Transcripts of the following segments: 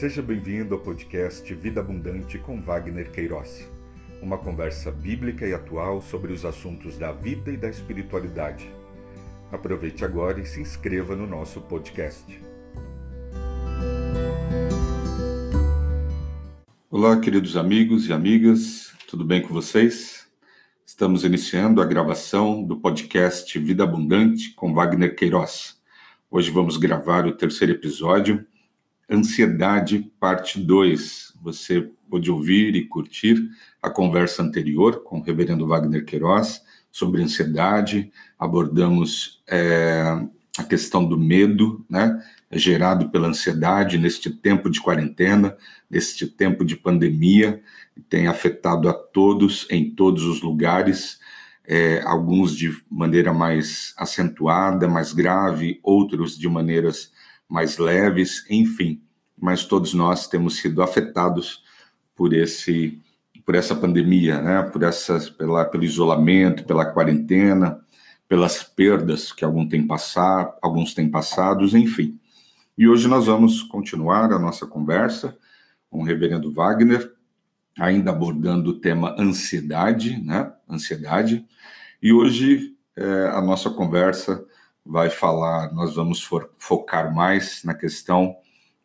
Seja bem-vindo ao podcast Vida Abundante com Wagner Queiroz. Uma conversa bíblica e atual sobre os assuntos da vida e da espiritualidade. Aproveite agora e se inscreva no nosso podcast. Olá, queridos amigos e amigas, tudo bem com vocês? Estamos iniciando a gravação do podcast Vida Abundante com Wagner Queiroz. Hoje vamos gravar o terceiro episódio Ansiedade, parte 2. Você pôde ouvir e curtir a conversa anterior com o reverendo Wagner Queiroz sobre ansiedade. Abordamos é, a questão do medo, né? Gerado pela ansiedade neste tempo de quarentena, neste tempo de pandemia, tem afetado a todos em todos os lugares, é, alguns de maneira mais acentuada, mais grave, outros de maneiras mais leves, enfim. Mas todos nós temos sido afetados por esse por essa pandemia, né? Por essas pela pelo isolamento, pela quarentena, pelas perdas que alguns têm passado, alguns têm passados, enfim. E hoje nós vamos continuar a nossa conversa com o reverendo Wagner, ainda abordando o tema ansiedade, né? Ansiedade. E hoje é, a nossa conversa vai falar, nós vamos for, focar mais na questão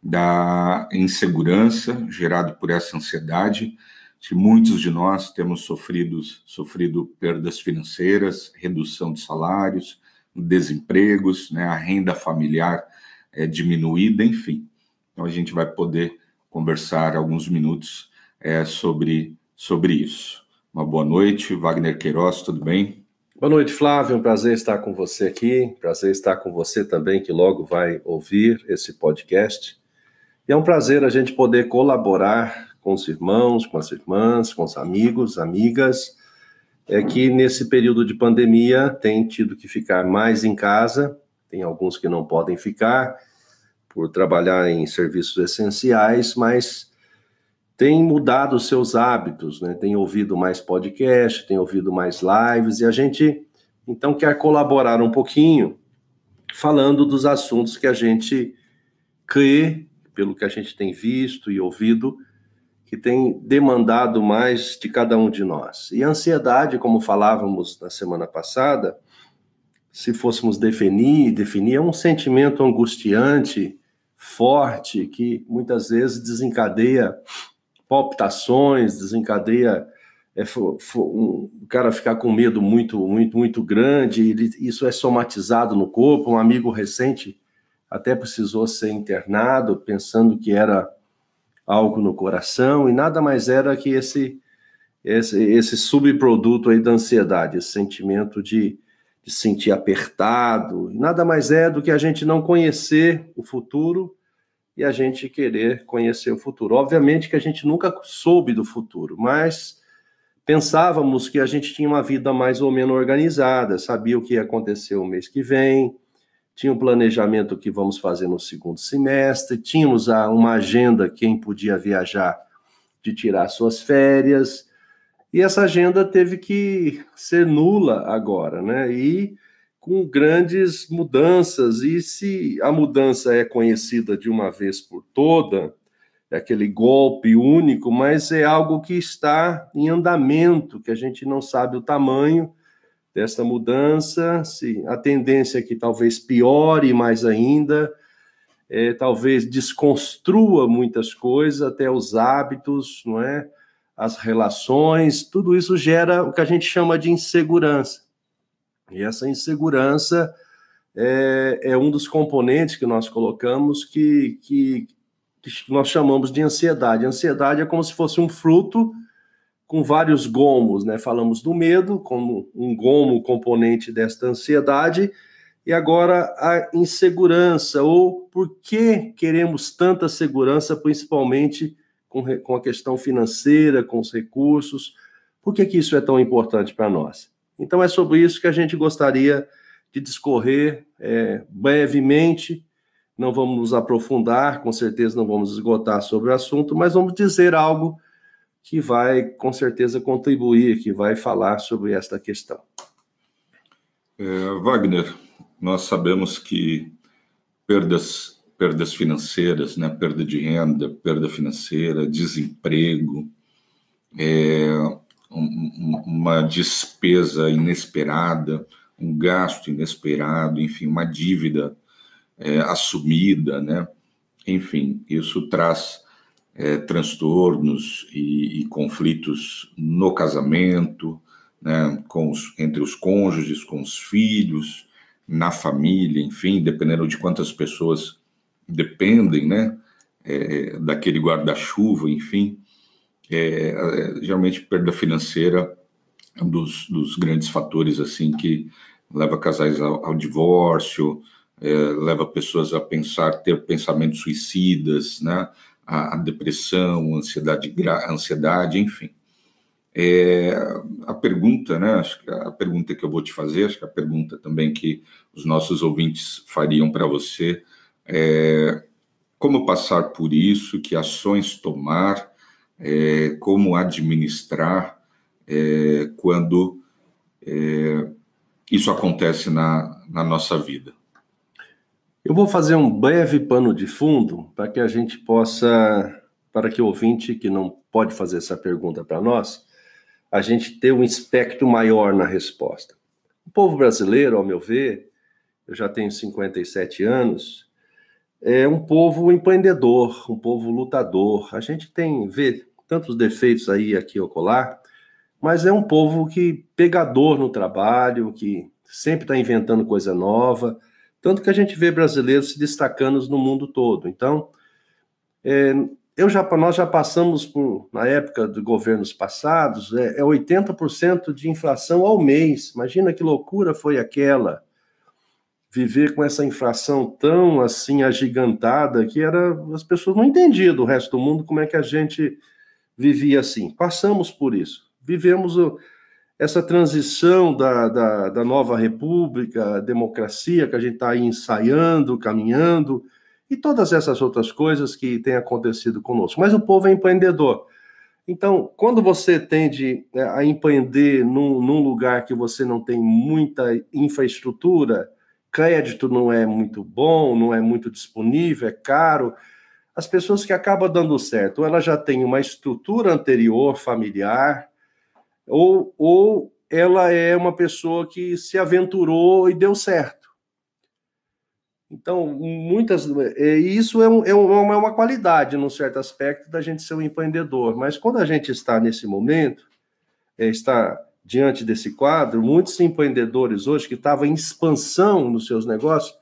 da insegurança gerada por essa ansiedade, que muitos de nós temos sofrido, sofrido perdas financeiras, redução de salários, desempregos, né, a renda familiar é diminuída, enfim. Então a gente vai poder conversar alguns minutos é, sobre, sobre isso. Uma boa noite, Wagner Queiroz, tudo bem? Boa noite, Flávio. Um prazer estar com você aqui. Prazer estar com você também, que logo vai ouvir esse podcast. E é um prazer a gente poder colaborar com os irmãos, com as irmãs, com os amigos, amigas, é que nesse período de pandemia tem tido que ficar mais em casa. Tem alguns que não podem ficar por trabalhar em serviços essenciais, mas tem mudado os seus hábitos, né? Tem ouvido mais podcast, tem ouvido mais lives e a gente então quer colaborar um pouquinho falando dos assuntos que a gente crê, pelo que a gente tem visto e ouvido, que tem demandado mais de cada um de nós. E a ansiedade, como falávamos na semana passada, se fôssemos definir, definir é um sentimento angustiante, forte, que muitas vezes desencadeia palpitações, desencadeia é, for, for, um, o cara ficar com medo muito, muito, muito grande, ele, isso é somatizado no corpo. Um amigo recente até precisou ser internado, pensando que era algo no coração, e nada mais era que esse, esse, esse subproduto aí da ansiedade, esse sentimento de, de sentir apertado, nada mais é do que a gente não conhecer o futuro e a gente querer conhecer o futuro. Obviamente que a gente nunca soube do futuro, mas pensávamos que a gente tinha uma vida mais ou menos organizada, sabia o que ia acontecer o mês que vem, tinha um planejamento que vamos fazer no segundo semestre, tínhamos uma agenda quem podia viajar de tirar suas férias, e essa agenda teve que ser nula agora, né? E com grandes mudanças. E se a mudança é conhecida de uma vez por toda, é aquele golpe único, mas é algo que está em andamento, que a gente não sabe o tamanho dessa mudança, se a tendência é que talvez piore mais ainda, é, talvez desconstrua muitas coisas, até os hábitos, não é? As relações, tudo isso gera o que a gente chama de insegurança. E essa insegurança é, é um dos componentes que nós colocamos que, que, que nós chamamos de ansiedade. A ansiedade é como se fosse um fruto com vários gomos, né? Falamos do medo como um gomo componente desta ansiedade, e agora a insegurança, ou por que queremos tanta segurança, principalmente com, com a questão financeira, com os recursos, por que, que isso é tão importante para nós? Então é sobre isso que a gente gostaria de discorrer é, brevemente. Não vamos nos aprofundar, com certeza não vamos esgotar sobre o assunto, mas vamos dizer algo que vai, com certeza, contribuir, que vai falar sobre esta questão. É, Wagner, nós sabemos que perdas perdas financeiras, né? perda de renda, perda financeira, desemprego, é, um, uma despesa inesperada, um gasto inesperado, enfim, uma dívida é, assumida, né? Enfim, isso traz é, transtornos e, e, conflitos no casamento, né? Com os, entre os cônjuges, com os filhos, na família, enfim, dependendo de quantas pessoas dependem, né? É, daquele guarda-chuva, enfim. É, é, geralmente perda financeira é um dos, dos, grandes fatores assim que leva casais ao, ao divórcio, é, leva pessoas a pensar, ter pensamentos suicidas, né? A, a depressão, ansiedade, ansiedade, enfim. É, a pergunta, né? Acho que a pergunta que eu vou te fazer, acho que a pergunta também que os nossos ouvintes fariam para você é como passar por isso, que ações tomar, é, como administrar é, quando é, isso acontece na, na nossa vida. Eu vou fazer um breve pano de fundo para que a gente possa, para que o ouvinte que não pode fazer essa pergunta para nós, a gente ter um espectro maior na resposta. O povo brasileiro, ao meu ver, eu já tenho 57 anos, é um povo empreendedor, um povo lutador. A gente tem vê tantos defeitos aí aqui ou colar, mas é um povo que pegador no trabalho, que sempre está inventando coisa nova, tanto que a gente vê brasileiros se destacando no mundo todo. Então, é, eu já, nós já passamos por, na época de governos passados, é, é 80% de inflação ao mês. Imagina que loucura foi aquela viver com essa inflação tão assim agigantada que era as pessoas não entendiam do resto do mundo como é que a gente vivia assim. Passamos por isso, vivemos essa transição da, da, da nova república, democracia que a gente está ensaiando, caminhando e todas essas outras coisas que têm acontecido conosco. Mas o povo é empreendedor. Então, quando você tende é, a empreender num, num lugar que você não tem muita infraestrutura, crédito não é muito bom, não é muito disponível, é caro. As pessoas que acabam dando certo, ela já tem uma estrutura anterior familiar, ou, ou ela é uma pessoa que se aventurou e deu certo. Então, muitas. É, isso é, um, é, uma, é uma qualidade, num certo aspecto, da gente ser um empreendedor. Mas quando a gente está nesse momento, é, está diante desse quadro, muitos empreendedores hoje que estavam em expansão nos seus negócios,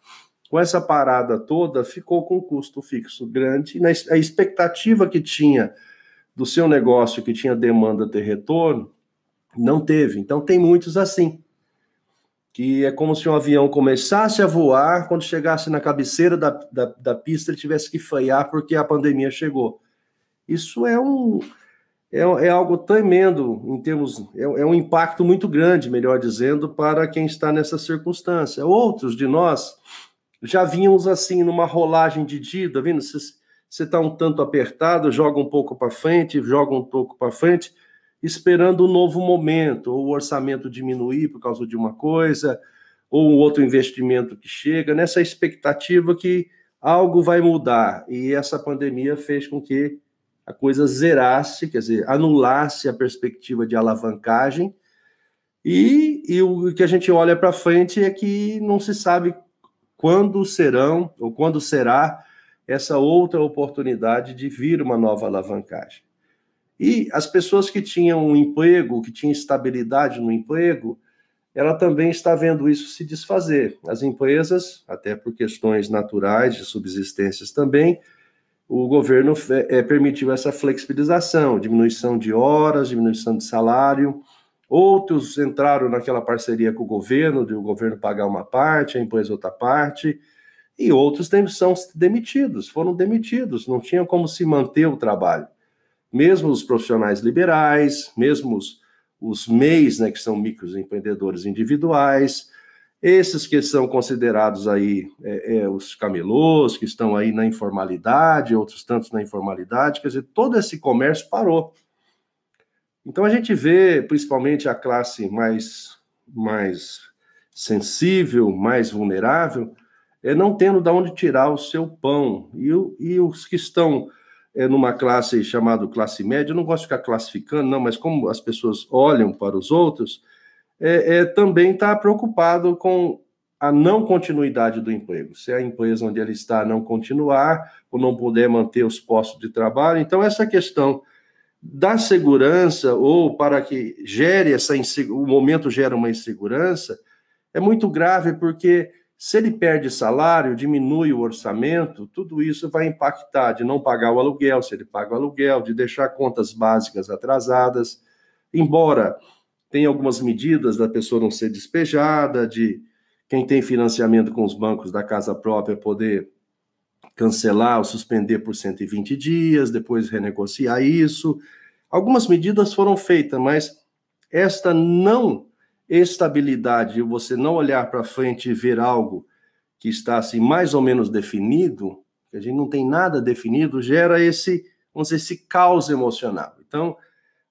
com essa parada toda, ficou com um custo fixo grande, e a expectativa que tinha do seu negócio, que tinha demanda ter retorno, não teve. Então, tem muitos assim, que é como se um avião começasse a voar, quando chegasse na cabeceira da, da, da pista, ele tivesse que frear porque a pandemia chegou. Isso é um, é, é algo tremendo em termos, é, é, um impacto muito grande, melhor dizendo, para quem está nessa circunstância. Outros de nós já vínhamos assim numa rolagem de dívida, vendo? Você está um tanto apertado, joga um pouco para frente, joga um pouco para frente, esperando um novo momento, ou o orçamento diminuir por causa de uma coisa, ou um outro investimento que chega, nessa expectativa que algo vai mudar. E essa pandemia fez com que a coisa zerasse, quer dizer, anulasse a perspectiva de alavancagem, e, e o que a gente olha para frente é que não se sabe quando serão ou quando será essa outra oportunidade de vir uma nova alavancagem. E as pessoas que tinham um emprego, que tinham estabilidade no emprego, ela também está vendo isso se desfazer. As empresas, até por questões naturais de subsistências também, o governo é, permitiu essa flexibilização, diminuição de horas, diminuição de salário. Outros entraram naquela parceria com o governo, de o governo pagar uma parte, a empresa outra parte, e outros são demitidos, foram demitidos, não tinha como se manter o trabalho. Mesmo os profissionais liberais, mesmo os, os MEIs, né, que são microempreendedores individuais, esses que são considerados aí é, é, os camelôs, que estão aí na informalidade, outros tantos na informalidade, quer dizer, todo esse comércio parou. Então a gente vê, principalmente a classe mais, mais sensível, mais vulnerável, é, não tendo de onde tirar o seu pão. E, e os que estão é, numa classe chamada classe média, eu não gosto de ficar classificando, não, mas como as pessoas olham para os outros, é, é também está preocupado com a não continuidade do emprego. Se a empresa onde ele está não continuar, ou não puder manter os postos de trabalho. Então, essa questão da segurança, ou para que gere essa o momento gera uma insegurança, é muito grave, porque se ele perde salário, diminui o orçamento, tudo isso vai impactar de não pagar o aluguel, se ele paga o aluguel, de deixar contas básicas atrasadas, embora tenha algumas medidas da pessoa não ser despejada, de quem tem financiamento com os bancos da casa própria poder cancelar ou suspender por 120 dias, depois renegociar isso. Algumas medidas foram feitas, mas esta não estabilidade, você não olhar para frente e ver algo que está assim mais ou menos definido, que a gente não tem nada definido, gera esse, vamos dizer, esse caos emocional. Então,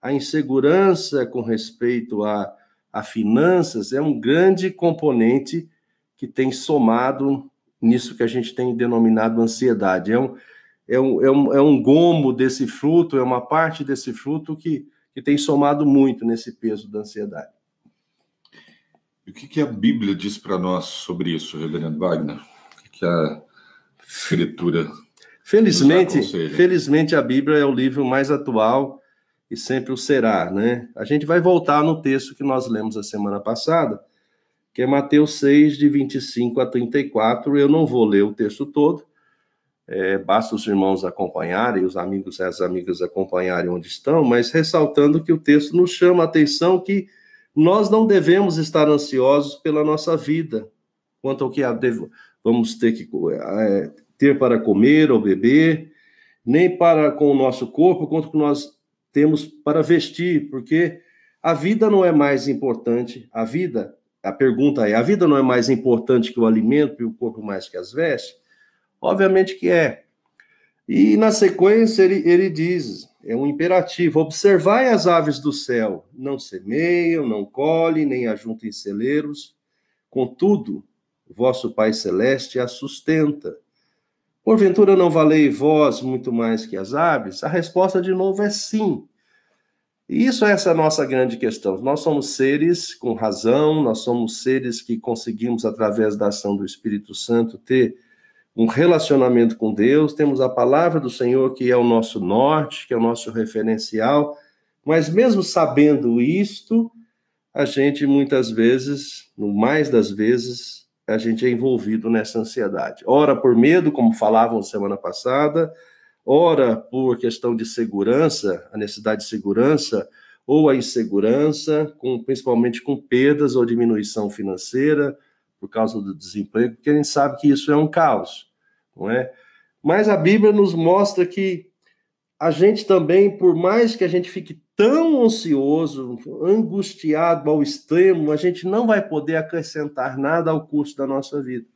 a insegurança com respeito a, a finanças é um grande componente que tem somado nisso que a gente tem denominado ansiedade. É um, é um, é um, é um gomo desse fruto, é uma parte desse fruto que, que tem somado muito nesse peso da ansiedade. E o que, que a Bíblia diz para nós sobre isso, Reverendo Wagner? O que a Escritura. Felizmente, felizmente a Bíblia é o livro mais atual e sempre o será, né? A gente vai voltar no texto que nós lemos a semana passada, que é Mateus 6, de 25 a 34. Eu não vou ler o texto todo, é, basta os irmãos acompanharem, os amigos e as amigas acompanharem onde estão, mas ressaltando que o texto nos chama a atenção que nós não devemos estar ansiosos pela nossa vida, quanto ao que vamos ter que é, ter para comer ou beber, nem para com o nosso corpo, quanto que nós temos para vestir, porque a vida não é mais importante, a vida a pergunta é: a vida não é mais importante que o alimento e o corpo mais que as vestes? Obviamente que é. E na sequência ele, ele diz: é um imperativo: observai as aves do céu, não semeiam, não colhem, nem ajuntem celeiros, contudo, vosso Pai Celeste a sustenta. Porventura não valei vós muito mais que as aves? A resposta de novo é sim. E isso é essa nossa grande questão. Nós somos seres com razão, nós somos seres que conseguimos, através da ação do Espírito Santo, ter um relacionamento com Deus, temos a palavra do Senhor que é o nosso norte, que é o nosso referencial, mas mesmo sabendo isto, a gente muitas vezes, no mais das vezes, a gente é envolvido nessa ansiedade. Ora por medo, como falavam semana passada, ora por questão de segurança, a necessidade de segurança, ou a insegurança, com, principalmente com perdas ou diminuição financeira por causa do desemprego, porque a gente sabe que isso é um caos, não é? Mas a Bíblia nos mostra que a gente também, por mais que a gente fique tão ansioso, angustiado ao extremo, a gente não vai poder acrescentar nada ao curso da nossa vida.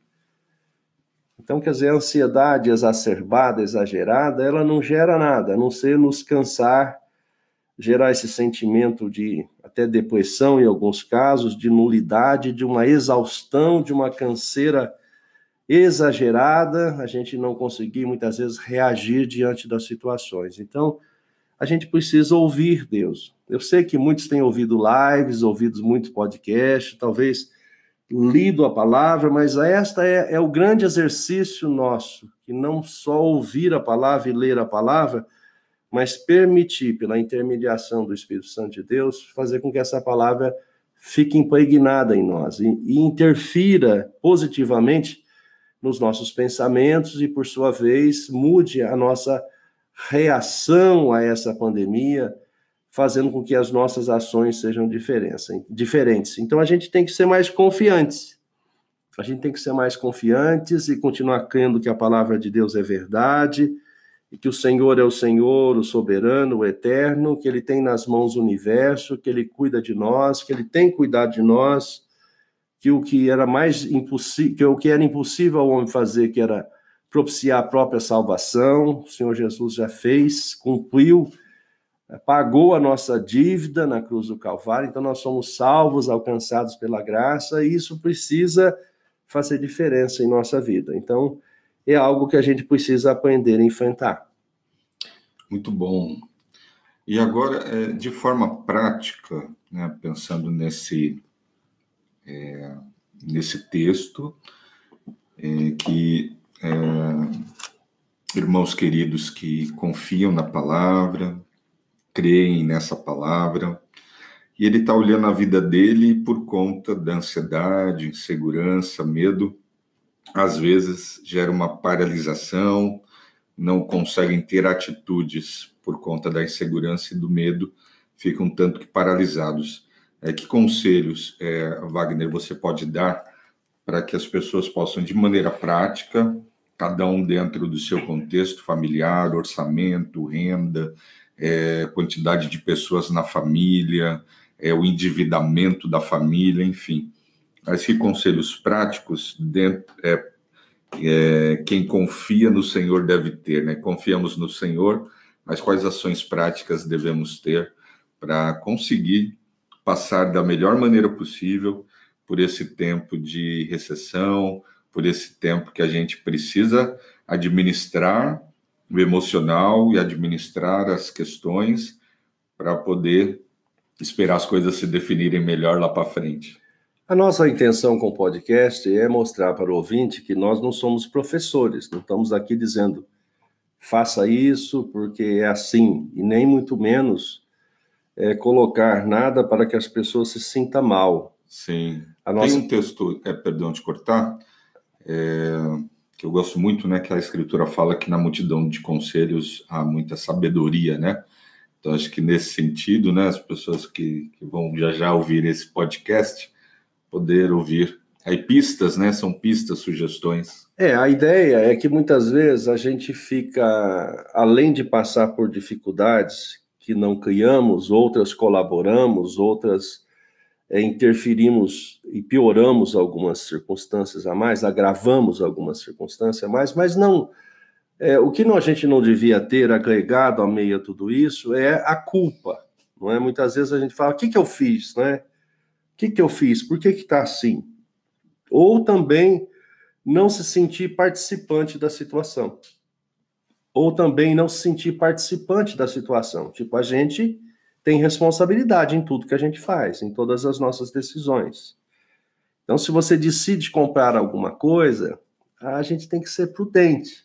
Então, quer dizer, a ansiedade exacerbada, exagerada, ela não gera nada, a não ser nos cansar, gerar esse sentimento de até depressão em alguns casos, de nulidade, de uma exaustão, de uma canseira exagerada, a gente não conseguir muitas vezes reagir diante das situações. Então, a gente precisa ouvir Deus. Eu sei que muitos têm ouvido lives, ouvido muito podcast, talvez lido a palavra, mas esta é, é o grande exercício nosso, que não só ouvir a palavra e ler a palavra, mas permitir, pela intermediação do Espírito Santo de Deus, fazer com que essa palavra fique impregnada em nós e, e interfira positivamente nos nossos pensamentos e, por sua vez, mude a nossa reação a essa pandemia, fazendo com que as nossas ações sejam diferentes. Então a gente tem que ser mais confiantes. A gente tem que ser mais confiantes e continuar crendo que a palavra de Deus é verdade e que o Senhor é o Senhor, o soberano, o eterno, que ele tem nas mãos o universo, que ele cuida de nós, que ele tem cuidado de nós, que o que era mais impossível, que o que era impossível ao homem fazer, que era propiciar a própria salvação, o Senhor Jesus já fez, cumpriu pagou a nossa dívida na cruz do Calvário, então nós somos salvos, alcançados pela graça, e isso precisa fazer diferença em nossa vida. Então, é algo que a gente precisa aprender a enfrentar. Muito bom. E agora, é, de forma prática, né, pensando nesse, é, nesse texto, é, que é, irmãos queridos que confiam na palavra, creem nessa palavra, e ele está olhando a vida dele por conta da ansiedade, insegurança, medo, às vezes gera uma paralisação, não conseguem ter atitudes por conta da insegurança e do medo, ficam tanto que paralisados. É, que conselhos, é, Wagner, você pode dar para que as pessoas possam, de maneira prática, cada um dentro do seu contexto familiar, orçamento, renda, é, quantidade de pessoas na família, é, o endividamento da família, enfim. Mas que conselhos práticos dentro, é, é, quem confia no Senhor deve ter, né? Confiamos no Senhor, mas quais ações práticas devemos ter para conseguir passar da melhor maneira possível por esse tempo de recessão, por esse tempo que a gente precisa administrar o emocional e administrar as questões para poder esperar as coisas se definirem melhor lá para frente. A nossa intenção com o podcast é mostrar para o ouvinte que nós não somos professores, não estamos aqui dizendo faça isso porque é assim, e nem muito menos é, colocar nada para que as pessoas se sintam mal. Sim. A nossa... Tem um texto, é, perdão de cortar, é, que eu gosto muito, né, que a escritura fala que na multidão de conselhos há muita sabedoria, né? Então, acho que nesse sentido, né, as pessoas que, que vão já já ouvir esse podcast, poder ouvir aí pistas, né, são pistas, sugestões. É, a ideia é que muitas vezes a gente fica, além de passar por dificuldades que não criamos, outras colaboramos, outras é, interferimos e pioramos algumas circunstâncias a mais, agravamos algumas circunstâncias a mais, mas não é, o que a gente não devia ter agregado a meio a tudo isso é a culpa, não é? Muitas vezes a gente fala, o que, que eu fiz, né? O que, que eu fiz? Por que está assim? Ou também não se sentir participante da situação. Ou também não se sentir participante da situação. Tipo, a gente tem responsabilidade em tudo que a gente faz, em todas as nossas decisões. Então, se você decide comprar alguma coisa, a gente tem que ser prudente.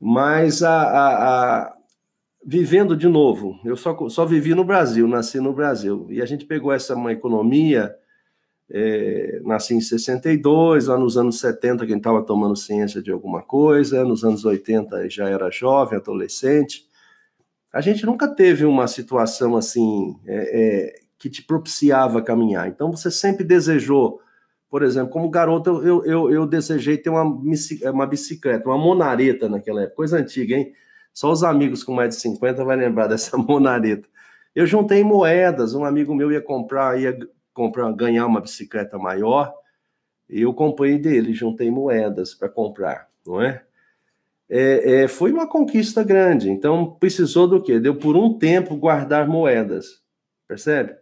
Mas a, a, a, vivendo de novo, eu só, só vivi no Brasil, nasci no Brasil, e a gente pegou essa uma economia, é, nasci em 62, lá nos anos 70 quem estava tomando ciência de alguma coisa, nos anos 80 já era jovem, adolescente, a gente nunca teve uma situação assim é, é, que te propiciava caminhar, então você sempre desejou por exemplo, como garoto, eu, eu, eu desejei ter uma, uma bicicleta, uma monareta naquela época, coisa antiga, hein? Só os amigos com mais de 50 vai lembrar dessa monareta. Eu juntei moedas, um amigo meu ia comprar, ia comprar, ganhar uma bicicleta maior, e eu comprei dele, juntei moedas para comprar, não é? É, é? Foi uma conquista grande, então precisou do quê? Deu por um tempo guardar moedas, percebe?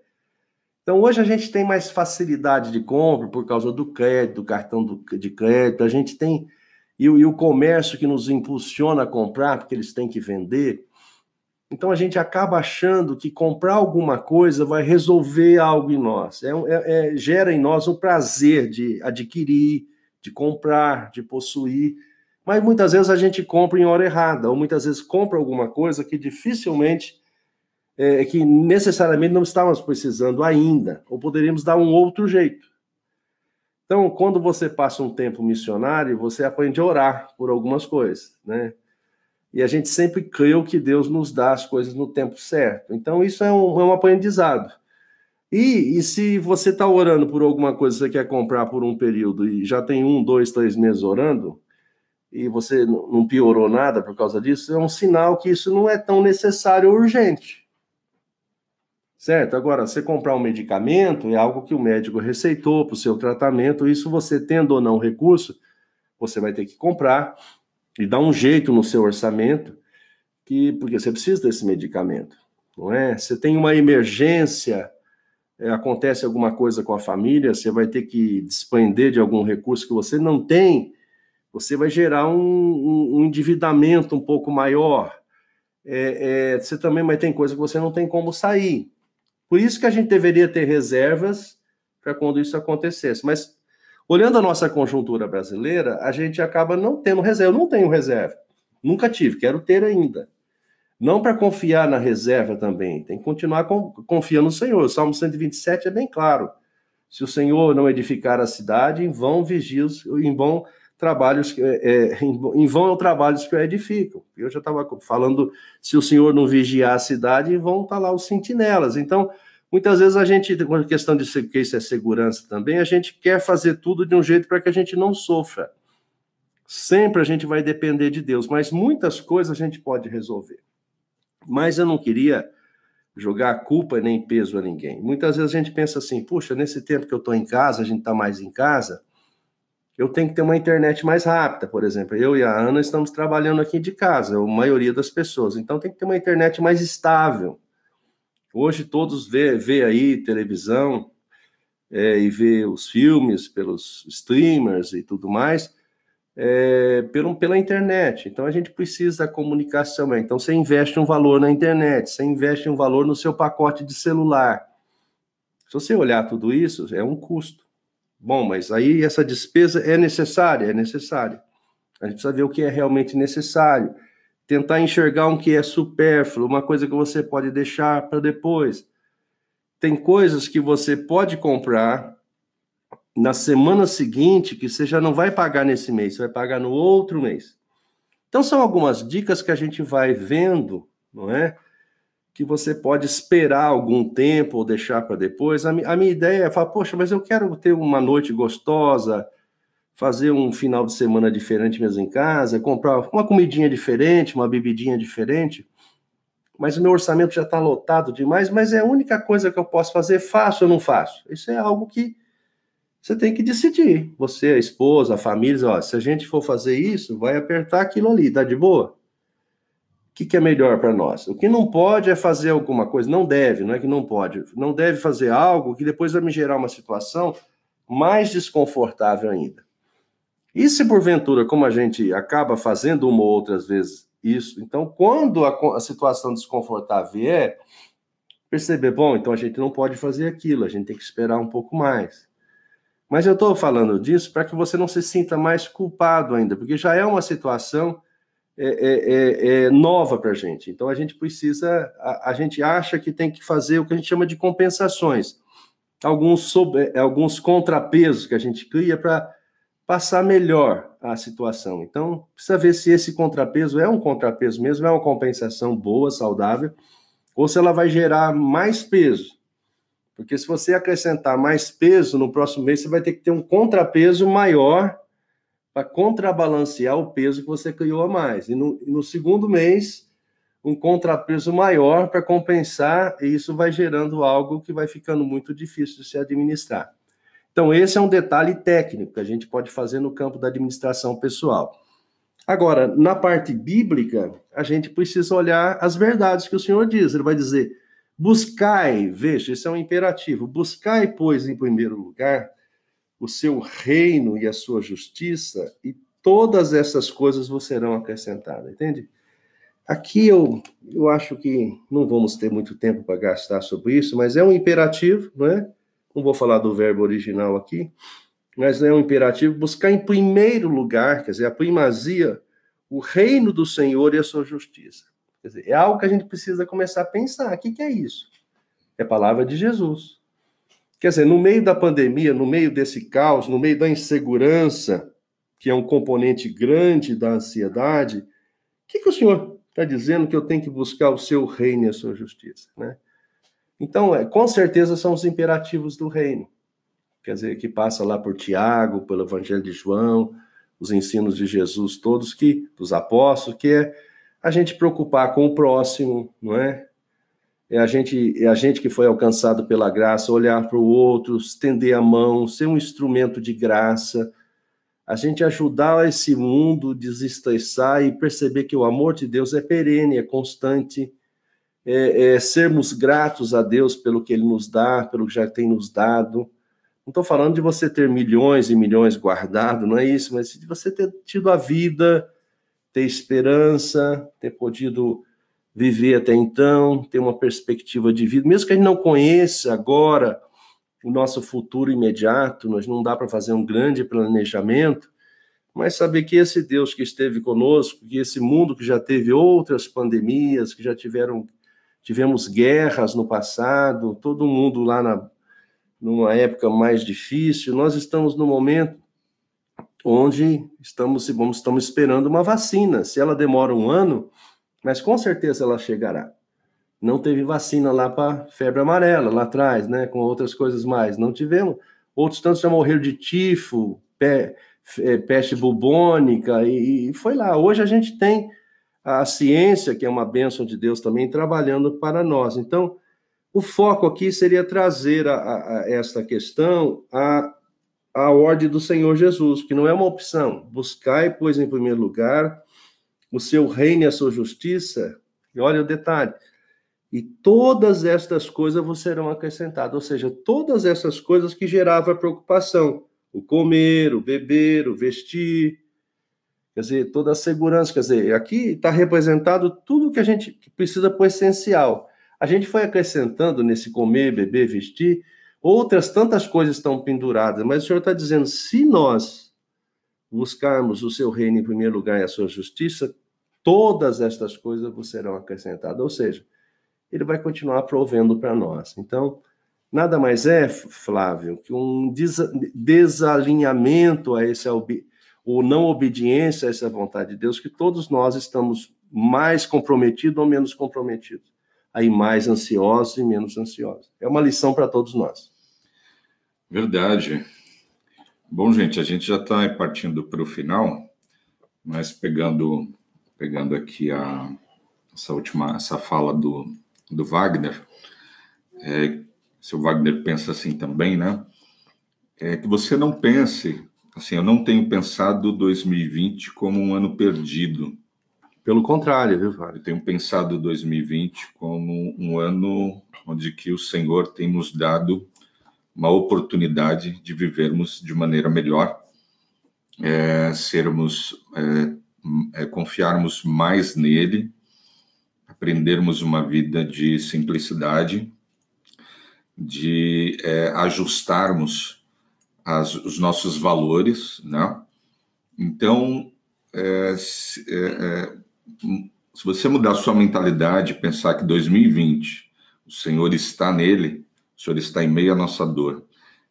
Então, hoje a gente tem mais facilidade de compra por causa do crédito, do cartão de crédito, a gente tem. E, e o comércio que nos impulsiona a comprar, porque eles têm que vender. Então, a gente acaba achando que comprar alguma coisa vai resolver algo em nós. É, é, é, gera em nós um prazer de adquirir, de comprar, de possuir. Mas muitas vezes a gente compra em hora errada, ou muitas vezes compra alguma coisa que dificilmente é, que necessariamente não estávamos precisando ainda, ou poderíamos dar um outro jeito. Então, quando você passa um tempo missionário, você aprende a orar por algumas coisas, né? E a gente sempre creu que Deus nos dá as coisas no tempo certo. Então, isso é um, é um aprendizado. E, e se você está orando por alguma coisa que você quer comprar por um período e já tem um, dois, três meses orando, e você não piorou nada por causa disso, é um sinal que isso não é tão necessário ou urgente. Certo? Agora, você comprar um medicamento é algo que o médico receitou para o seu tratamento, isso você tendo ou não recurso, você vai ter que comprar e dar um jeito no seu orçamento, que porque você precisa desse medicamento, não é? Você tem uma emergência é, acontece alguma coisa com a família, você vai ter que despender de algum recurso que você não tem, você vai gerar um, um, endividamento um pouco maior. É, é, você também vai ter coisa que você não tem como sair. Por isso que a gente deveria ter reservas para quando isso acontecesse. Mas olhando a nossa conjuntura brasileira, a gente acaba não tendo reserva. Eu não tenho reserva. Nunca tive, quero ter ainda. Não para confiar na reserva também, tem que continuar confiando no Senhor. O Salmo 127 é bem claro. Se o Senhor não edificar a cidade, em vão vigios, em vão trabalhos, é, é, em vão é o trabalho que eu edifico. Eu já estava falando, se o Senhor não vigiar a cidade, vão estar tá lá os sentinelas. Então, muitas vezes a gente, com questão de que isso é segurança também, a gente quer fazer tudo de um jeito para que a gente não sofra. Sempre a gente vai depender de Deus, mas muitas coisas a gente pode resolver. Mas eu não queria jogar culpa nem peso a ninguém. Muitas vezes a gente pensa assim, puxa, nesse tempo que eu estou em casa, a gente está mais em casa, eu tenho que ter uma internet mais rápida, por exemplo. Eu e a Ana estamos trabalhando aqui de casa, a maioria das pessoas. Então tem que ter uma internet mais estável. Hoje todos vê, vê aí televisão é, e vê os filmes pelos streamers e tudo mais é, pelo, pela internet. Então a gente precisa da comunicação. Então você investe um valor na internet, você investe um valor no seu pacote de celular. Se você olhar tudo isso, é um custo. Bom, mas aí essa despesa é necessária, é necessária. A gente precisa ver o que é realmente necessário. Tentar enxergar um que é supérfluo, uma coisa que você pode deixar para depois. Tem coisas que você pode comprar na semana seguinte que você já não vai pagar nesse mês, você vai pagar no outro mês. Então são algumas dicas que a gente vai vendo, não é? Que você pode esperar algum tempo ou deixar para depois. A, a, minha ideia é falar, poxa, mas eu quero ter uma noite gostosa, fazer um final de semana diferente mesmo em casa, comprar uma comidinha diferente, uma bebidinha diferente. Mas o meu orçamento já está lotado demais, mas é a única coisa que eu posso fazer, faço ou não faço? Isso é algo que você tem que decidir. Você, a esposa, a família, ó, se a gente for fazer isso, vai apertar aquilo ali, tá de boa? Que, que é melhor para nós? O que não pode é fazer alguma coisa, não deve, não é que não pode, não deve fazer algo que depois vai me gerar uma situação mais desconfortável ainda. E se porventura, como a gente acaba fazendo uma ou outras vezes isso, então quando a, a situação desconfortável vier, perceber, bom, então a gente não pode fazer aquilo, a gente tem que esperar um pouco mais. Mas eu estou falando disso para que você não se sinta mais culpado ainda, porque já é uma situação é, é, é, é nova para a gente. Então a gente precisa, a, a, gente acha que tem que fazer o que a gente chama de compensações, alguns, é, alguns contrapesos que a gente cria para passar melhor a situação. Então precisa ver se esse contrapeso é um contrapeso mesmo, é uma compensação boa, saudável, ou se ela vai gerar mais peso. Porque se você acrescentar mais peso no próximo mês, você vai ter que ter um contrapeso maior para contrabalancear o peso que você criou a mais. E no, no segundo mês, um contrapeso maior para compensar, e isso vai gerando algo que vai ficando muito difícil de se administrar. Então, esse é um detalhe técnico que a gente pode fazer no campo da administração pessoal. Agora, na parte bíblica, a gente precisa olhar as verdades que o Senhor diz. Ele vai dizer: Buscai, veja, isso é um imperativo. Buscai, pois, em primeiro lugar, o seu reino e a sua justiça, e todas essas coisas vos serão acrescentadas, entende? Aqui eu, eu acho que não vamos ter muito tempo para gastar sobre isso, mas é um imperativo, não é? Não vou falar do verbo original aqui, mas é um imperativo buscar em primeiro lugar, quer dizer, a primazia, o reino do Senhor e a sua justiça. Quer dizer, é algo que a gente precisa começar a pensar. O que, que é isso? É palavra de Jesus. Quer dizer, no meio da pandemia, no meio desse caos, no meio da insegurança, que é um componente grande da ansiedade, o que, que o senhor está dizendo que eu tenho que buscar o seu reino e a sua justiça? Né? Então, é, com certeza são os imperativos do reino. Quer dizer, que passa lá por Tiago, pelo Evangelho de João, os ensinos de Jesus todos, que dos apóstolos, que é a gente preocupar com o próximo, não é? É a gente, é a gente que foi alcançado pela graça, olhar para o outro, estender a mão, ser um instrumento de graça, a gente ajudar esse mundo desestressar e perceber que o amor de Deus é perene, é constante, é, é, sermos gratos a Deus pelo que Ele nos dá, pelo que já tem nos dado. Não estou falando de você ter milhões e milhões guardados, não é isso, mas de você ter tido a vida, ter esperança, ter podido viver até então, ter uma perspectiva de vida, mesmo que a gente não conheça agora o nosso futuro imediato, nós não dá para fazer um grande planejamento, mas saber que esse Deus que esteve conosco, que esse mundo que já teve outras pandemias, que já tiveram tivemos guerras no passado, todo mundo lá na numa época mais difícil, nós estamos no momento onde estamos vamos estamos esperando uma vacina. Se ela demora um ano, mas com certeza ela chegará. Não teve vacina lá para febre amarela, lá atrás, né? Com outras coisas mais. Não tivemos. Outros tantos já morreram de tifo, pé, é, peste bubônica, e, foi lá. Hoje a gente tem a ciência, que é uma bênção de Deus também, trabalhando para nós. Então, o foco aqui seria trazer a, a, a esta questão a, a ordem do Senhor Jesus, que não é uma opção. Buscai, pois, em primeiro lugar, o seu reino e a sua justiça. E olha o detalhe: e todas estas coisas vos serão acrescentadas, ou seja, todas essas coisas que geravam preocupação, o comer, o beber, o vestir, quer dizer, toda a segurança, quer dizer, aqui está representado tudo que a gente precisa para o essencial. A gente foi acrescentando nesse comer, beber, vestir, outras tantas coisas estão penduradas, mas o Senhor está dizendo, se nós buscarmos o seu reino em primeiro lugar e a sua justiça, todas estas coisas vos serão acrescentadas, ou seja, ele vai continuar provendo para nós. Então, nada mais é, Flávio, que um desalinhamento a esse ou não obediência a essa vontade de Deus, que todos nós estamos mais comprometidos ou menos comprometidos. Aí mais ansiosos e menos ansiosos. É uma lição para todos nós. Verdade. Bom, gente, a gente já está partindo para o final, mas pegando pegando aqui a essa última essa fala do do Wagner, é, se o Wagner pensa assim também, né? É que você não pense, assim, eu não tenho pensado 2020 como um ano perdido. Pelo contrário, viu, Wagner? Eu tenho pensado 2020 como um ano onde que o Senhor tem nos dado uma oportunidade de vivermos de maneira melhor, é, sermos, é, é, confiarmos mais nele, aprendermos uma vida de simplicidade, de é, ajustarmos as, os nossos valores, né? Então, é, se, é, se você mudar sua mentalidade, pensar que 2020 o Senhor está nele, o Senhor está em meio à nossa dor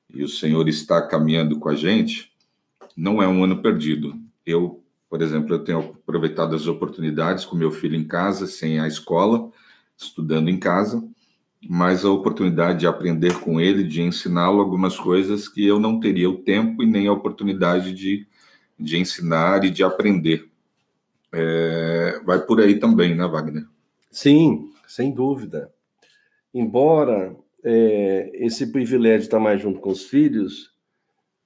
e o Senhor está caminhando com a gente, não é um ano perdido. Eu por exemplo, eu tenho aproveitado as oportunidades com meu filho em casa, sem a escola, estudando em casa, mas a oportunidade de aprender com ele, de ensiná-lo algumas coisas que eu não teria o tempo e nem a oportunidade de, de ensinar e de aprender. É, vai por aí também, né, Wagner? Sim, sem dúvida. Embora é, esse privilégio de estar mais junto com os filhos,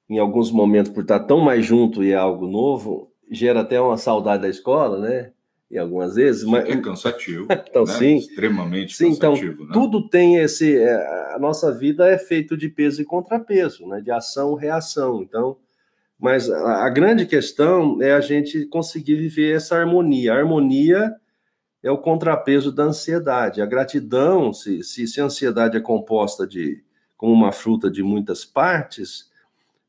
em alguns momentos, por estar tão mais junto e é algo novo, gera até uma saudade da escola, né? E algumas vezes, mas é cansativo. então né? sim, extremamente sim, então, cansativo. Então, né? Tudo tem esse, é, a nossa vida é feito de peso e contrapeso, né? De ação e reação. Então, mas a, a grande questão é a gente conseguir viver essa harmonia. A harmonia é o contrapeso da ansiedade. A gratidão, se, se, se a ansiedade é composta de como uma fruta de muitas partes,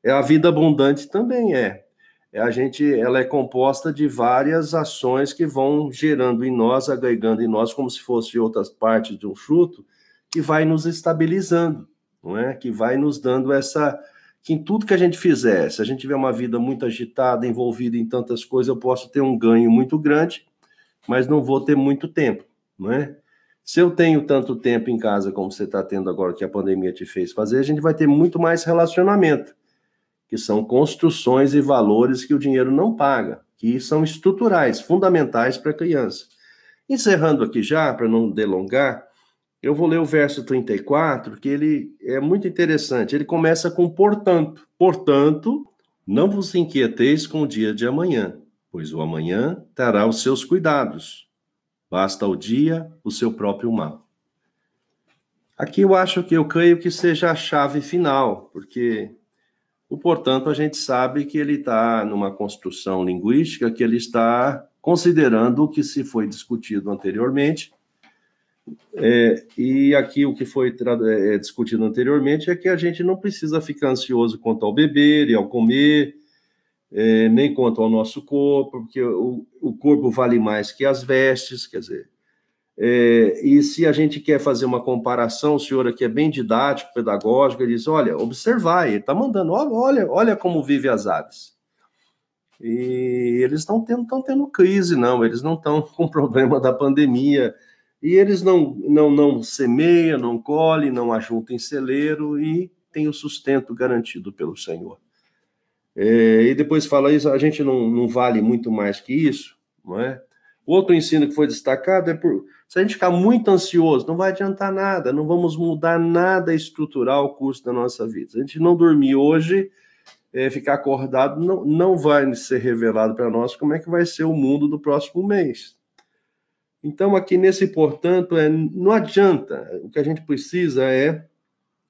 é a vida abundante também é. É, a gente ela é composta de várias ações que vão gerando em nós, agregando em nós como se fosse outras partes de um fruto, que vai nos estabilizando, não é? Que vai nos dando essa que em tudo que a gente fizer, se a gente tiver uma vida muito agitada, envolvida em tantas coisas, eu posso ter um ganho muito grande, mas não vou ter muito tempo, não é? Se eu tenho tanto tempo em casa como você está tendo agora que a pandemia te fez fazer, a gente vai ter muito mais relacionamento que são construções e valores que o dinheiro não paga, que são estruturais, fundamentais para a criança. Encerrando aqui já, para não delongar, eu vou ler o verso 34, que ele é muito interessante. Ele começa com portanto. Portanto, não vos inquieteis com o dia de amanhã, pois o amanhã terá os seus cuidados. Basta o dia o seu próprio mal. Aqui eu acho que eu creio que seja a chave final, porque o portanto a gente sabe que ele está numa construção linguística que ele está considerando o que se foi discutido anteriormente. É, e aqui o que foi é, discutido anteriormente é que a gente não precisa ficar ansioso quanto ao beber e ao comer, é, nem quanto ao nosso corpo, porque o, o corpo vale mais que as vestes, quer dizer, é, e se a gente quer fazer uma comparação, o senhor aqui é bem didático, pedagógico, ele diz: olha, observar, ele está mandando, olha, olha como vive as aves. E eles estão tendo, tendo crise, não, eles não estão com problema da pandemia, e eles não, não, não semeiam, não colhem, não ajuntam em celeiro e têm o sustento garantido pelo Senhor. É, e depois fala isso, a gente não, não vale muito mais que isso, não é? Outro ensino que foi destacado é por se a gente ficar muito ansioso, não vai adiantar nada, não vamos mudar nada estrutural o curso da nossa vida. Se a gente não dormir hoje, é, ficar acordado, não, não vai ser revelado para nós como é que vai ser o mundo do próximo mês. Então, aqui nesse, portanto, é, não adianta. O que a gente precisa é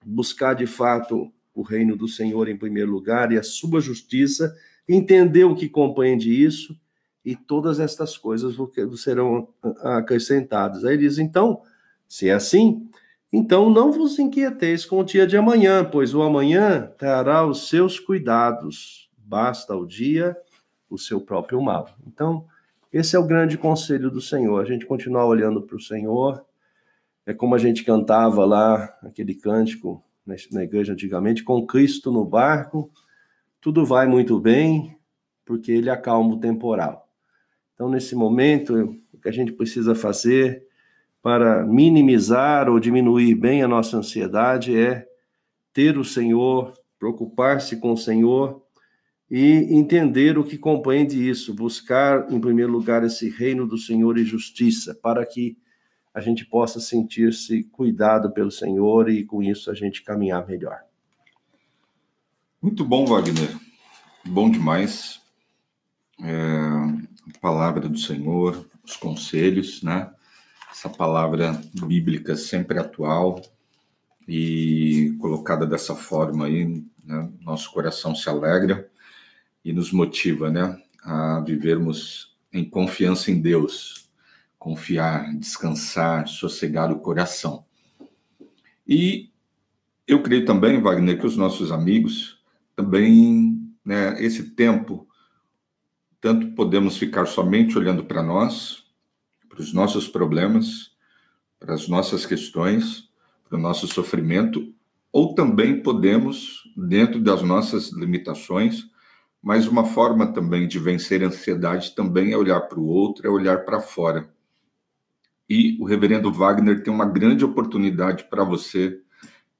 buscar de fato o reino do Senhor em primeiro lugar e a sua justiça, entender o que compreende isso e todas estas coisas serão acrescentadas. Aí diz: então, se é assim, então não vos inquieteis com o dia de amanhã, pois o amanhã trará os seus cuidados, basta o dia o seu próprio mal. Então, esse é o grande conselho do Senhor, a gente continuar olhando para o Senhor. É como a gente cantava lá, aquele cântico na igreja antigamente, com Cristo no barco, tudo vai muito bem, porque ele acalma o temporal. Então, nesse momento, o que a gente precisa fazer para minimizar ou diminuir bem a nossa ansiedade é ter o Senhor, preocupar-se com o Senhor e entender o que compreende isso, buscar, em primeiro lugar, esse reino do Senhor e justiça, para que a gente possa sentir-se cuidado pelo Senhor e com isso a gente caminhar melhor. Muito bom, Wagner. Bom demais. É, a palavra do Senhor, os conselhos, né? Essa palavra bíblica sempre atual e colocada dessa forma aí, né? nosso coração se alegra e nos motiva, né, a vivermos em confiança em Deus, confiar, descansar, sossegar o coração. E eu creio também, Wagner, que os nossos amigos também, né, esse tempo tanto podemos ficar somente olhando para nós, para os nossos problemas, para as nossas questões, para o nosso sofrimento, ou também podemos, dentro das nossas limitações, mas uma forma também de vencer a ansiedade também é olhar para o outro, é olhar para fora. E o reverendo Wagner tem uma grande oportunidade para você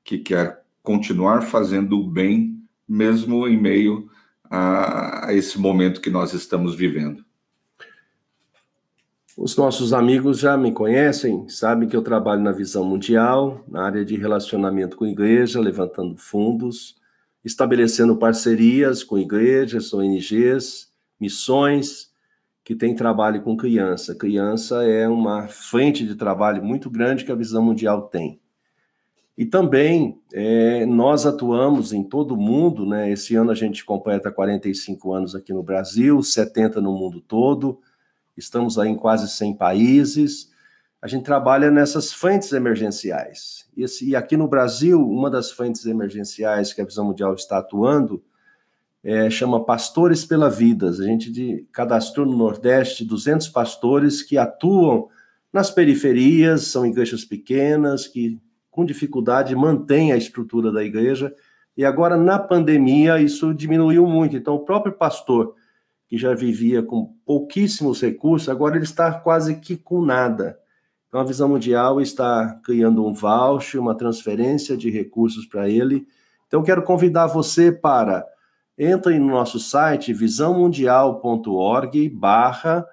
que quer continuar fazendo o bem, mesmo em meio a, a esse momento que nós estamos vivendo. Os nossos amigos já me conhecem, sabem que eu trabalho na visão mundial, na área de relacionamento com igreja, levantando fundos, estabelecendo parcerias com igrejas, ONGs, missões que têm trabalho com criança. Criança é uma frente de trabalho muito grande que a visão mundial tem. E também é, nós atuamos em todo o mundo, né? Esse ano a gente completa 45 anos aqui no Brasil, 70 no mundo todo, estamos aí em quase 100 países. A gente trabalha nessas frentes emergenciais. E, e aqui no Brasil, uma das frentes emergenciais que a Visão Mundial está atuando é, chama Pastores pela Vidas. A gente de, cadastrou no Nordeste 200 pastores que atuam nas periferias, são igrejas pequenas, que com dificuldade mantém a estrutura da igreja. E agora, na pandemia, isso diminuiu muito. Então, o próprio pastor, que já vivia com pouquíssimos recursos, agora ele está quase que com nada. Então, a Visão Mundial está criando um voucher, uma transferência de recursos para ele. Então, quero convidar você para entre no nosso site visãomundial.org barra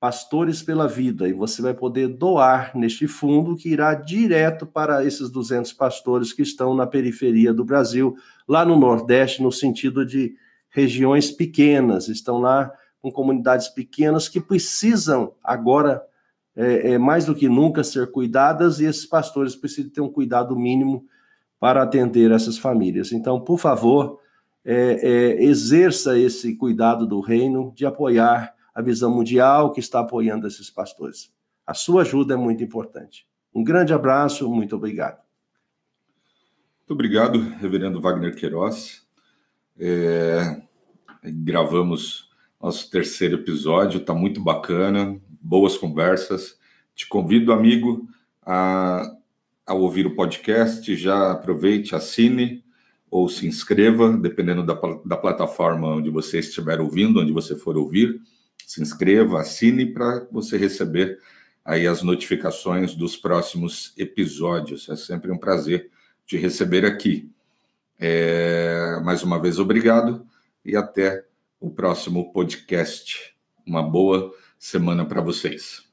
Pastores pela Vida, e você vai poder doar neste fundo que irá direto para esses 200 pastores que estão na periferia do Brasil, lá no Nordeste, no sentido de regiões pequenas, estão lá com comunidades pequenas que precisam agora é, é, mais do que nunca ser cuidadas e esses pastores precisam ter um cuidado mínimo para atender essas famílias. Então, por favor, é, é, exerça esse cuidado do reino de apoiar a visão mundial que está apoiando esses pastores. A sua ajuda é muito importante. Um grande abraço, muito obrigado. Muito obrigado, Reverendo Wagner Queiroz. É, gravamos nosso terceiro episódio, está muito bacana, boas conversas. Te convido, amigo, a, a ouvir o podcast, já aproveite, assine ou se inscreva, dependendo da, da plataforma onde você estiver ouvindo, onde você for ouvir. Se inscreva, assine para você receber aí as notificações dos próximos episódios. É sempre um prazer te receber aqui. É, mais uma vez, obrigado e até o próximo podcast. Uma boa semana para vocês.